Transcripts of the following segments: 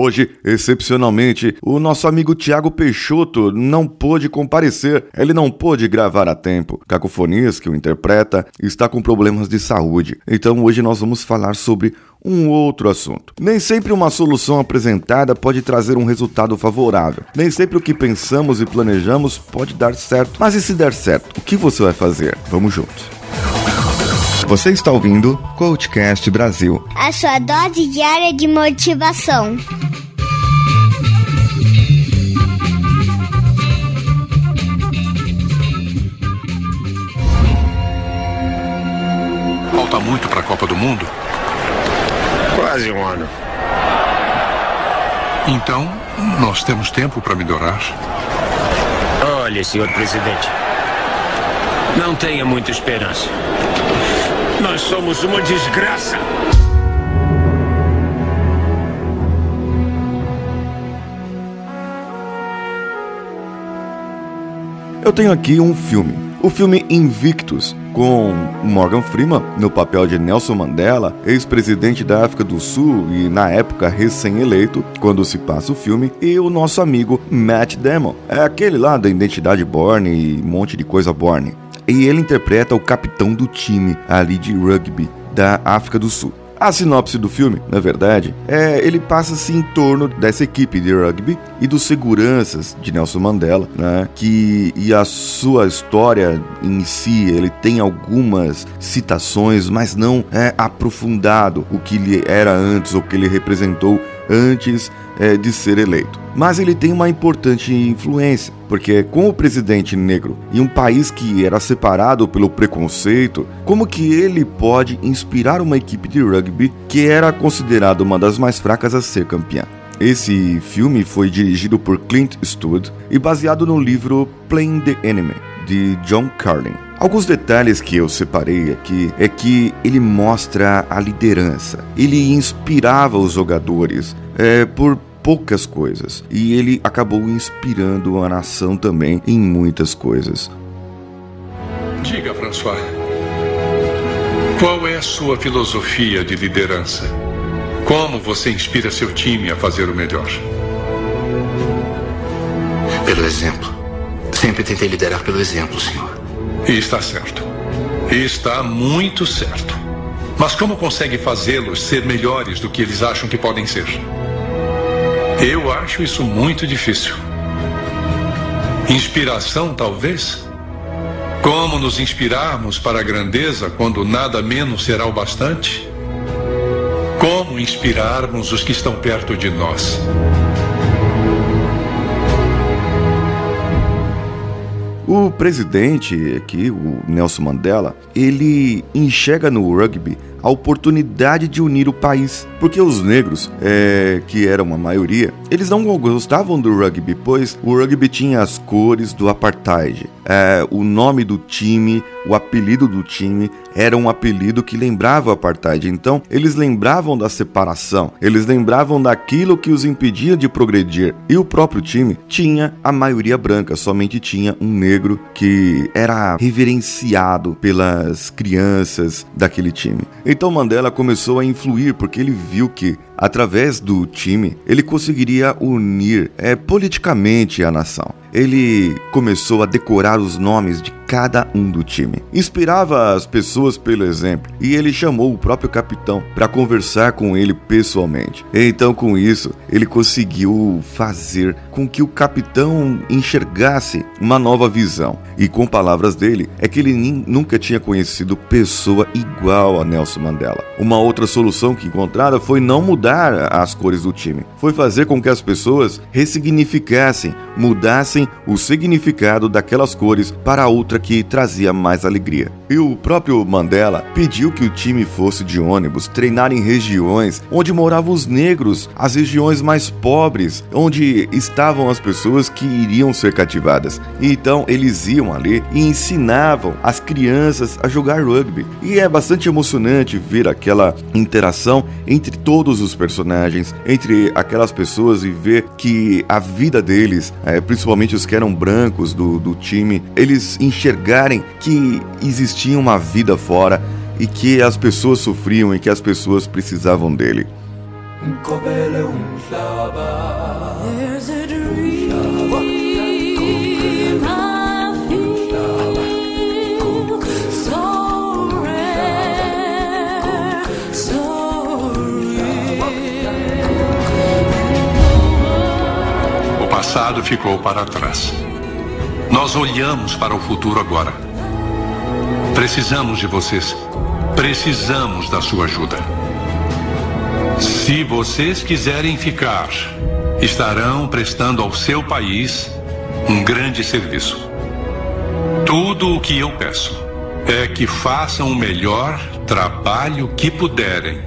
Hoje, excepcionalmente, o nosso amigo Tiago Peixoto não pôde comparecer, ele não pôde gravar a tempo. Cacofonias, que o interpreta, está com problemas de saúde. Então hoje nós vamos falar sobre um outro assunto. Nem sempre uma solução apresentada pode trazer um resultado favorável. Nem sempre o que pensamos e planejamos pode dar certo. Mas e se der certo, o que você vai fazer? Vamos juntos. Você está ouvindo Coachcast Brasil a sua dose diária de motivação. Falta muito para a Copa do Mundo? Quase um ano. Então, nós temos tempo para melhorar. Olhe, senhor presidente. Não tenha muita esperança. Nós somos uma desgraça. Eu tenho aqui um filme. O filme Invictus, com Morgan Freeman no papel de Nelson Mandela, ex-presidente da África do Sul e na época recém-eleito, quando se passa o filme, e o nosso amigo Matt Damon. É aquele lá da Identidade Borne e um monte de coisa Borne e ele interpreta o capitão do time ali de rugby da África do Sul. A sinopse do filme, na verdade, é ele passa-se em torno dessa equipe de rugby e dos seguranças de Nelson Mandela, né? Que e a sua história em si, ele tem algumas citações, mas não é aprofundado o que ele era antes ou o que ele representou antes é, de ser eleito. Mas ele tem uma importante influência, porque com o presidente negro e um país que era separado pelo preconceito, como que ele pode inspirar uma equipe de rugby que era considerada uma das mais fracas a ser campeã? Esse filme foi dirigido por Clint Eastwood e baseado no livro Playing the Enemy, de John Carlin. Alguns detalhes que eu separei aqui é que ele mostra a liderança, ele inspirava os jogadores é, por poucas coisas e ele acabou inspirando a nação também em muitas coisas. Diga, François, qual é a sua filosofia de liderança? Como você inspira seu time a fazer o melhor? Pelo exemplo. Sempre tentei liderar pelo exemplo, senhor. E está certo. E está muito certo. Mas como consegue fazê-los ser melhores do que eles acham que podem ser? Eu acho isso muito difícil. Inspiração, talvez? Como nos inspirarmos para a grandeza quando nada menos será o bastante? Como inspirarmos os que estão perto de nós? O presidente aqui, o Nelson Mandela, ele enxerga no rugby a oportunidade de unir o país, porque os negros, é, que eram a maioria, eles não gostavam do rugby, pois o rugby tinha as cores do apartheid. É, o nome do time, o apelido do time era um apelido que lembrava o apartheid. Então, eles lembravam da separação, eles lembravam daquilo que os impedia de progredir. E o próprio time tinha a maioria branca, somente tinha um negro que era reverenciado pelas crianças daquele time. Então Mandela começou a influir porque ele viu que através do time ele conseguiria unir é, politicamente a nação. Ele começou a decorar os nomes de cada um do time. Inspirava as pessoas pelo exemplo e ele chamou o próprio capitão para conversar com ele pessoalmente. Então, com isso, ele conseguiu fazer com que o capitão enxergasse uma nova visão. E com palavras dele, é que ele nunca tinha conhecido pessoa igual a Nelson Mandela. Uma outra solução que encontraram foi não mudar as cores do time, foi fazer com que as pessoas ressignificassem, mudassem o significado daquelas cores para outra que trazia mais alegria. E o próprio Mandela pediu que o time fosse de ônibus treinar em regiões onde moravam os negros, as regiões mais pobres, onde estavam as pessoas que iriam ser cativadas. E então eles iam ali e ensinavam as crianças a jogar rugby. E é bastante emocionante ver aquela interação entre todos os personagens, entre aquelas pessoas e ver que a vida deles, é, principalmente os que eram brancos do, do time, eles enxergarem que existia uma vida fora e que as pessoas sofriam e que as pessoas precisavam dele. O passado ficou para trás. Nós olhamos para o futuro agora. Precisamos de vocês. Precisamos da sua ajuda. Se vocês quiserem ficar, estarão prestando ao seu país um grande serviço. Tudo o que eu peço é que façam o melhor trabalho que puderem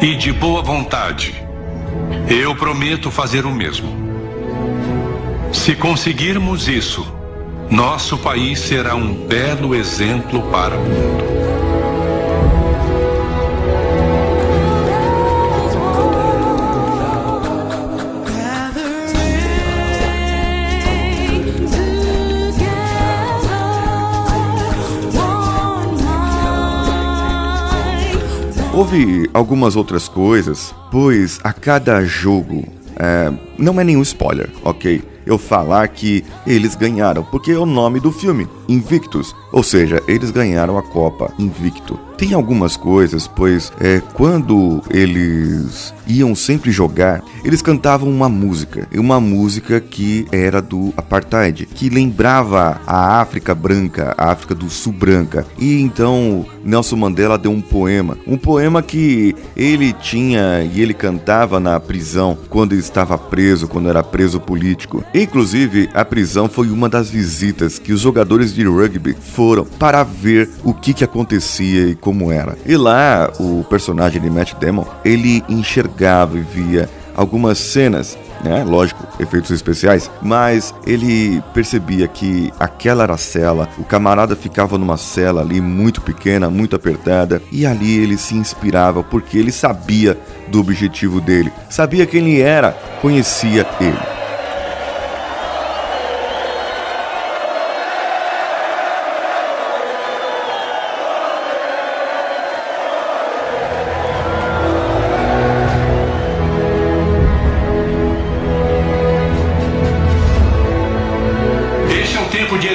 e de boa vontade. Eu prometo fazer o mesmo. Se conseguirmos isso, nosso país será um belo exemplo para o mundo. Houve algumas outras coisas, pois a cada jogo. é, não é nenhum spoiler, ok? Eu falar que eles ganharam, porque é o nome do filme, Invictus. Ou seja, eles ganharam a Copa Invicto. Tem algumas coisas, pois é, quando eles iam sempre jogar, eles cantavam uma música. Uma música que era do Apartheid, que lembrava a África branca, a África do Sul branca. E então Nelson Mandela deu um poema. Um poema que ele tinha e ele cantava na prisão quando estava preso, quando era preso político. Inclusive, a prisão foi uma das visitas que os jogadores de rugby foram para ver o que, que acontecia e como era. E lá, o personagem de Matt Damon, ele enxergava e via algumas cenas, né? Lógico, efeitos especiais, mas ele percebia que aquela era a cela, o camarada ficava numa cela ali muito pequena, muito apertada, e ali ele se inspirava porque ele sabia do objetivo dele, sabia quem ele era, conhecia ele.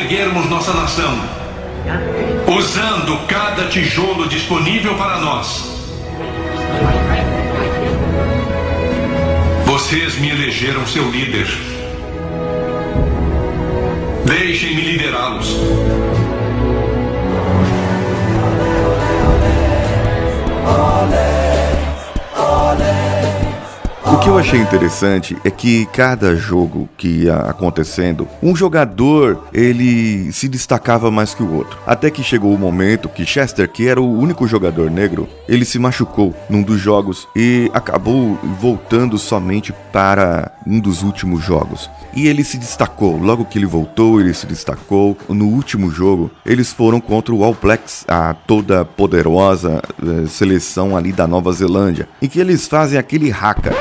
O tempo de erguermos nossa nação, usando cada tijolo disponível para nós. Vocês me elegeram seu líder. Deixem-me liderá-los. Que eu achei interessante é que cada jogo que ia acontecendo, um jogador ele se destacava mais que o outro. Até que chegou o momento que Chester, que era o único jogador negro, ele se machucou num dos jogos e acabou voltando somente para um dos últimos jogos. E ele se destacou. Logo que ele voltou, ele se destacou. No último jogo, eles foram contra o All Blacks, a toda poderosa eh, seleção ali da Nova Zelândia, em que eles fazem aquele haka.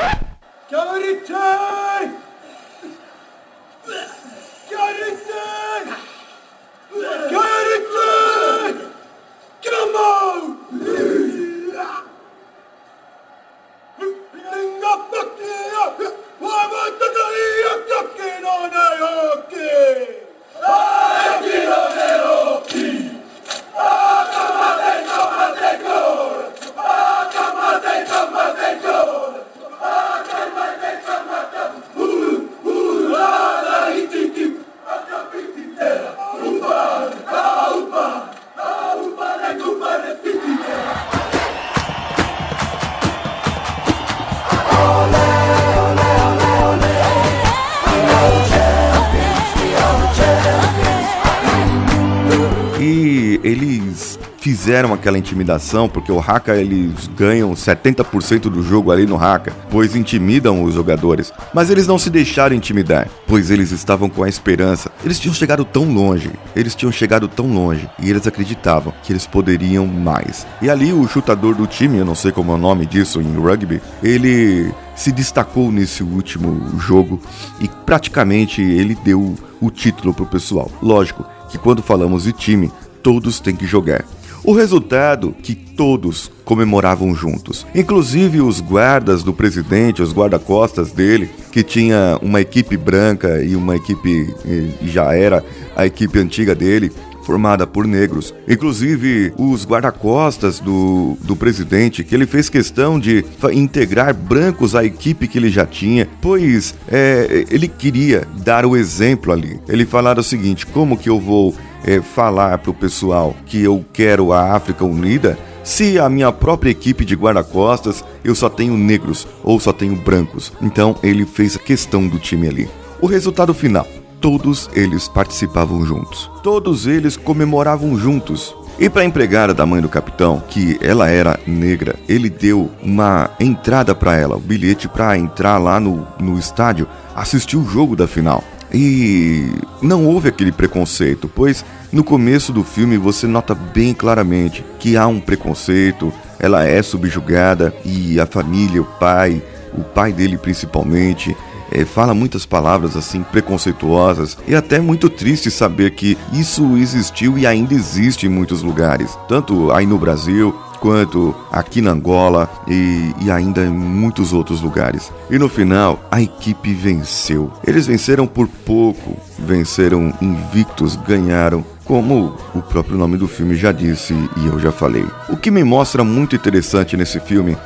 Fizeram aquela intimidação, porque o Haka eles ganham 70% do jogo ali no Haka, pois intimidam os jogadores. Mas eles não se deixaram intimidar, pois eles estavam com a esperança. Eles tinham chegado tão longe, eles tinham chegado tão longe, e eles acreditavam que eles poderiam mais. E ali o chutador do time, eu não sei como é o nome disso em rugby, ele se destacou nesse último jogo e praticamente ele deu o título pro pessoal. Lógico que quando falamos de time, todos têm que jogar. O resultado que todos comemoravam juntos, inclusive os guardas do presidente, os guarda-costas dele, que tinha uma equipe branca e uma equipe já era a equipe antiga dele, formada por negros. Inclusive, os guarda-costas do, do presidente, que ele fez questão de integrar brancos à equipe que ele já tinha, pois é, ele queria dar o exemplo ali. Ele falava o seguinte: como que eu vou é, falar pro pessoal que eu quero a África unida? Se a minha própria equipe de guarda-costas eu só tenho negros ou só tenho brancos. Então ele fez a questão do time ali. O resultado final: todos eles participavam juntos. Todos eles comemoravam juntos. E para a empregada da mãe do capitão, que ela era negra, ele deu uma entrada para ela, o bilhete para entrar lá no, no estádio, assistir o jogo da final. E não houve aquele preconceito, pois no começo do filme você nota bem claramente que há um preconceito, ela é subjugada e a família, o pai, o pai dele principalmente, é, fala muitas palavras assim preconceituosas e até muito triste saber que isso existiu e ainda existe em muitos lugares, tanto aí no Brasil quanto aqui na Angola e, e ainda em muitos outros lugares. E no final, a equipe venceu. Eles venceram por pouco, venceram invictos, ganharam como o próprio nome do filme já disse e eu já falei. O que me mostra muito interessante nesse filme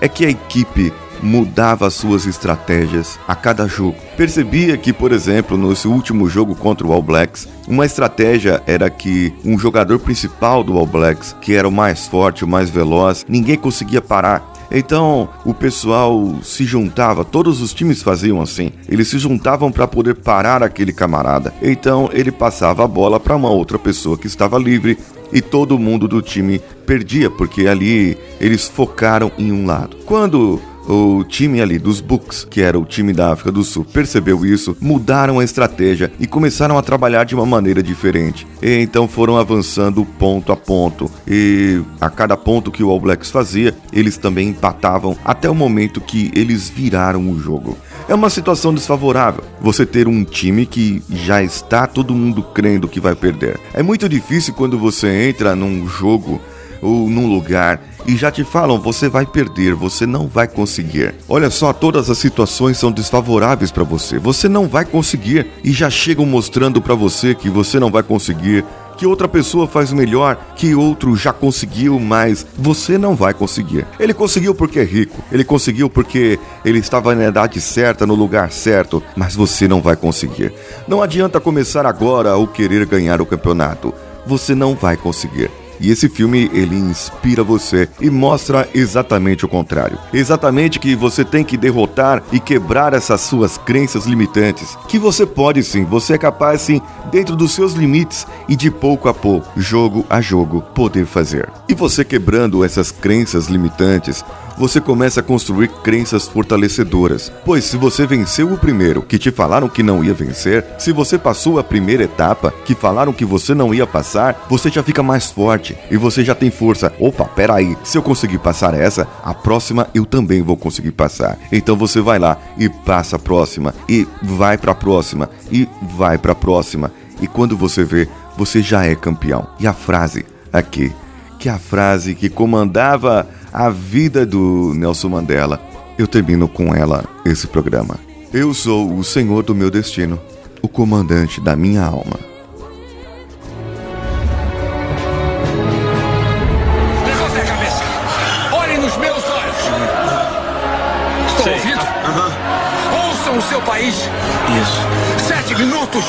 é que a equipe mudava suas estratégias a cada jogo. Percebia que, por exemplo, seu último jogo contra o All Blacks, uma estratégia era que um jogador principal do All Blacks, que era o mais forte, o mais veloz, ninguém conseguia parar. Então o pessoal se juntava, todos os times faziam assim. Eles se juntavam para poder parar aquele camarada. Então ele passava a bola para uma outra pessoa que estava livre e todo mundo do time perdia porque ali eles focaram em um lado. Quando o time ali dos Bucks, que era o time da África do Sul, percebeu isso, mudaram a estratégia e começaram a trabalhar de uma maneira diferente. E então foram avançando ponto a ponto. E a cada ponto que o All Blacks fazia, eles também empatavam até o momento que eles viraram o jogo. É uma situação desfavorável você ter um time que já está todo mundo crendo que vai perder. É muito difícil quando você entra num jogo ou num lugar e já te falam você vai perder, você não vai conseguir. Olha só, todas as situações são desfavoráveis para você. Você não vai conseguir e já chegam mostrando para você que você não vai conseguir. Que outra pessoa faz melhor, que outro já conseguiu, mas você não vai conseguir. Ele conseguiu porque é rico, ele conseguiu porque ele estava na idade certa, no lugar certo, mas você não vai conseguir. Não adianta começar agora ou querer ganhar o campeonato. Você não vai conseguir. E esse filme ele inspira você e mostra exatamente o contrário. Exatamente que você tem que derrotar e quebrar essas suas crenças limitantes. Que você pode sim, você é capaz sim, dentro dos seus limites e de pouco a pouco, jogo a jogo, poder fazer. E você quebrando essas crenças limitantes, você começa a construir crenças fortalecedoras. Pois se você venceu o primeiro, que te falaram que não ia vencer, se você passou a primeira etapa, que falaram que você não ia passar, você já fica mais forte e você já tem força. Opa, peraí, se eu conseguir passar essa, a próxima eu também vou conseguir passar. Então você vai lá e passa a próxima, e vai pra próxima, e vai pra próxima. E quando você vê, você já é campeão. E a frase aqui, que a frase que comandava a vida do Nelson Mandela. Eu termino com ela esse programa. Eu sou o senhor do meu destino, o comandante da minha alma. Levante a cabeça. Olhem nos meus olhos. Estão ouvindo? Ouçam o seu país. Isso. Sete minutos.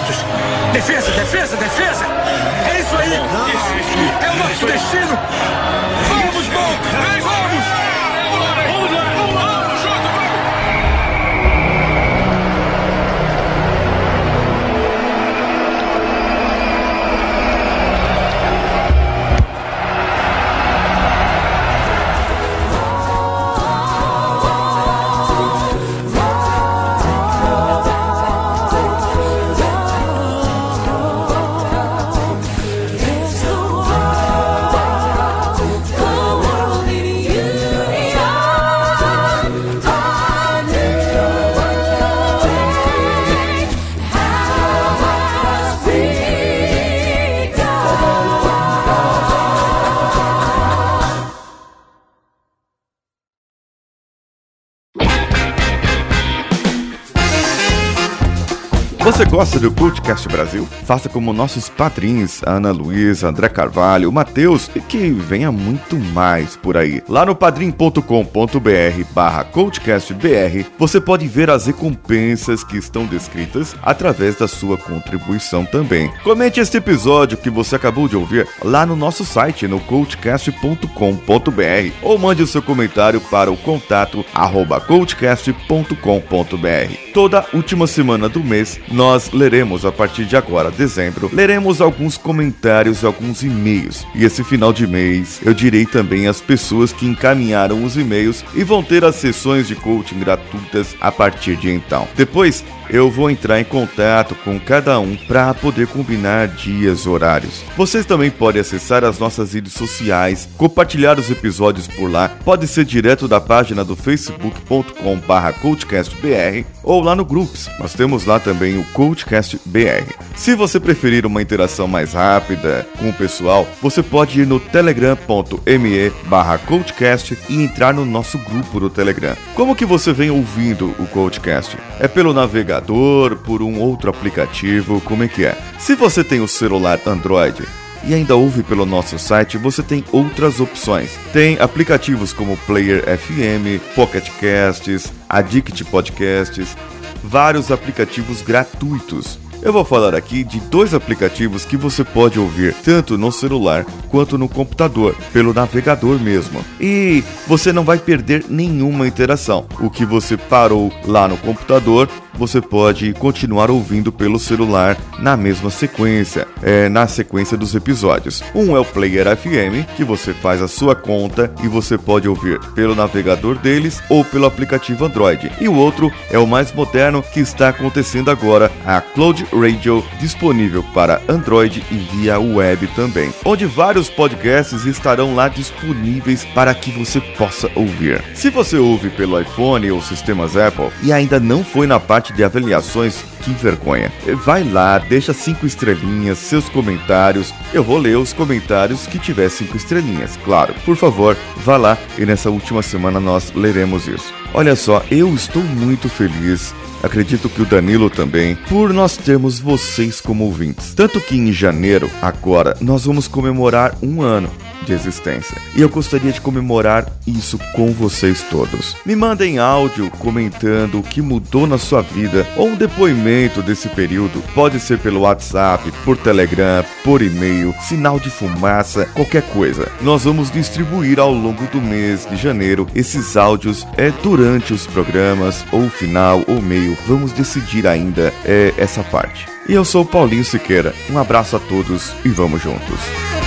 Minutos. Defesa, defesa, defesa. É isso aí. É o nosso destino. Vamos, Bom. Vem, vamos. Vamos Você gosta do Cultcast Brasil? Faça como nossos padrinhos, Ana Luísa, André Carvalho, Matheus e que venha muito mais por aí. Lá no padrim.com.br barra CoachCastBR você pode ver as recompensas que estão descritas através da sua contribuição também. Comente este episódio que você acabou de ouvir lá no nosso site no coachcast.com.br ou mande o seu comentário para o contato arroba coachcast.com.br. Toda última semana do mês nós leremos a partir de agora, dezembro, leremos alguns comentários e alguns e-mails. E esse final de mês eu direi também as pessoas que encaminharam os e-mails e vão ter as sessões de coaching gratuitas a partir de então. Depois eu vou entrar em contato com cada um para poder combinar dias, horários. Vocês também podem acessar as nossas redes sociais, compartilhar os episódios por lá. Pode ser direto da página do facebook.com/coachcastbr ou lá no Groups. Nós temos lá também o Coachcast BR. Se você preferir uma interação mais rápida com o pessoal, você pode ir no telegram.me barra coachcast e entrar no nosso grupo do Telegram. Como que você vem ouvindo o Coachcast? É pelo por um outro aplicativo, como é que é? Se você tem o celular Android, e ainda ouve pelo nosso site, você tem outras opções. Tem aplicativos como Player FM, Pocket Casts, Addict Podcasts, vários aplicativos gratuitos. Eu vou falar aqui de dois aplicativos que você pode ouvir tanto no celular quanto no computador, pelo navegador mesmo. E você não vai perder nenhuma interação. O que você parou lá no computador, você pode continuar ouvindo pelo celular na mesma sequência, é, na sequência dos episódios. Um é o Player FM, que você faz a sua conta e você pode ouvir pelo navegador deles ou pelo aplicativo Android. E o outro é o mais moderno que está acontecendo agora, a Cloud Radio, disponível para Android e via web também, onde vários podcasts estarão lá disponíveis para que você possa ouvir. Se você ouve pelo iPhone ou sistemas Apple e ainda não foi na parte de avaliações, que vergonha. Vai lá, deixa cinco estrelinhas, seus comentários. Eu vou ler os comentários que tiver cinco estrelinhas, claro. Por favor, vá lá e nessa última semana nós leremos isso. Olha só, eu estou muito feliz acredito que o Danilo também, por nós termos vocês como ouvintes. Tanto que em janeiro, agora, nós vamos comemorar um ano de existência. E eu gostaria de comemorar isso com vocês todos. Me mandem áudio comentando o que mudou na sua vida ou um depoimento desse período. Pode ser pelo WhatsApp, por Telegram, por e-mail, sinal de fumaça, qualquer coisa. Nós vamos distribuir ao longo do mês de janeiro esses áudios é durante os programas ou final ou meio. Vamos decidir ainda é essa parte. E eu sou Paulinho Siqueira. Um abraço a todos e vamos juntos.